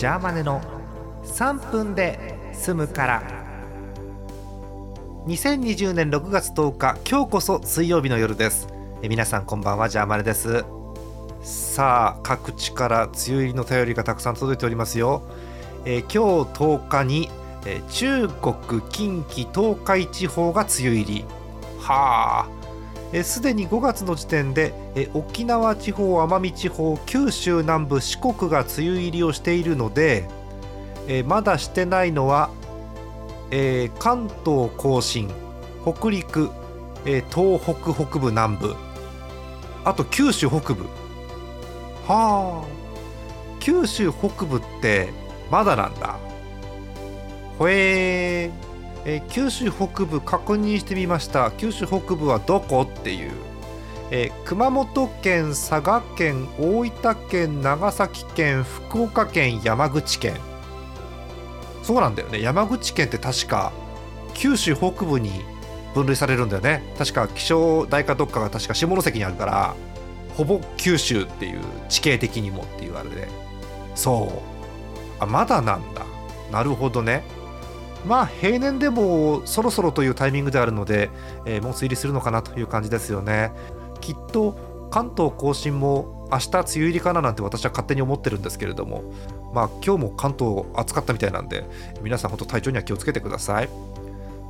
ジャーマネの3分で済むから。2020年6月10日今日こそ水曜日の夜です。え皆さんこんばんはジャーマネです。さあ各地から梅雨入りの便りがたくさん届いておりますよ。え今日10日にえ中国近畿東海地方が梅雨入り。はあ。すでに5月の時点で沖縄地方奄美地方九州南部四国が梅雨入りをしているのでまだしてないのは、え関東甲信北陸、え東北北部南部あと九州北部。はあ。九州北部ってまだなんだ。ほえー。えー九州北部確認してみました。九州北部はどこ？っていう、えー熊本県佐賀県大分県長崎県福岡県山口県。そうなんだよね。山口県って確か九州北部に分類されるんだよね。確か気象台かどっかが確か下関にあるからほぼ九州っていう地形的にもっていうあれで。そう。あまだなんだ。なるほどね。まあ平年でもそろそろというタイミングであるので、えーもう梅雨入りするのかなという感じですよね。きっと関東甲信も明日梅雨入りかななんて私は勝手に思ってるんですけれどもまあ今日も関東暑かったみたいなんで皆さん本当体調には気をつけてください。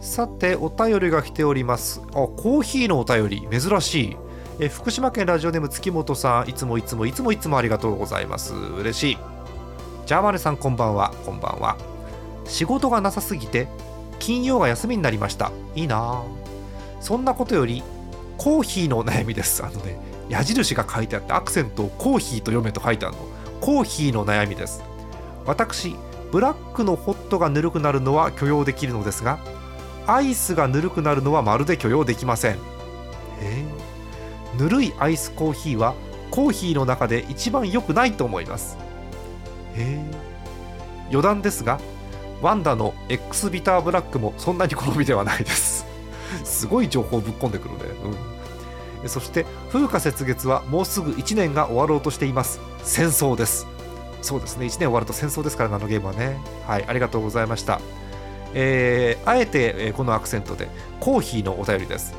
さてお便りが来ております。あコーヒーのお便り。珍しい。え福島県ラジオネーム月本さんいつもいつもいつもいつもありがとうございます。嬉しい。ジャーマネさんこんばんは。こんばんは。仕事がなさすぎて金曜が休みになりました。いいな。そんなことよりコーヒーの悩みです。あのね矢印が書いてあってアクセントをコーヒーと読めと書いてあるの。コーヒーの悩みです。私ブラックのホットがぬるくなるのは許容できるのですがアイスがぬるくなるのはまるで許容できません。え？ーぬるいアイスコーヒーはコーヒーの中で一番良くないと思います。え？余談ですがワンダの X ビターブラックもそんなに好みではないです。すごい情報ぶっ込んでくるね、うん、そして風花雪月はもうすぐ1年が終わろうとしています。戦争です。そうですね。1年終わると戦争ですからねあのゲームはね。はいありがとうございました。えーあえて、えーこのアクセントでコーヒーのお便りです。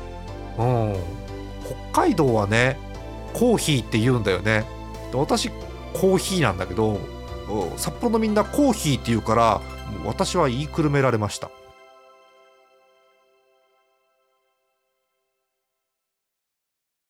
うん。北海道はねコーヒーって言うんだよね。で私コーヒーなんだけどうん。札幌のみんなコーヒーって言うから私は言いくるめられました。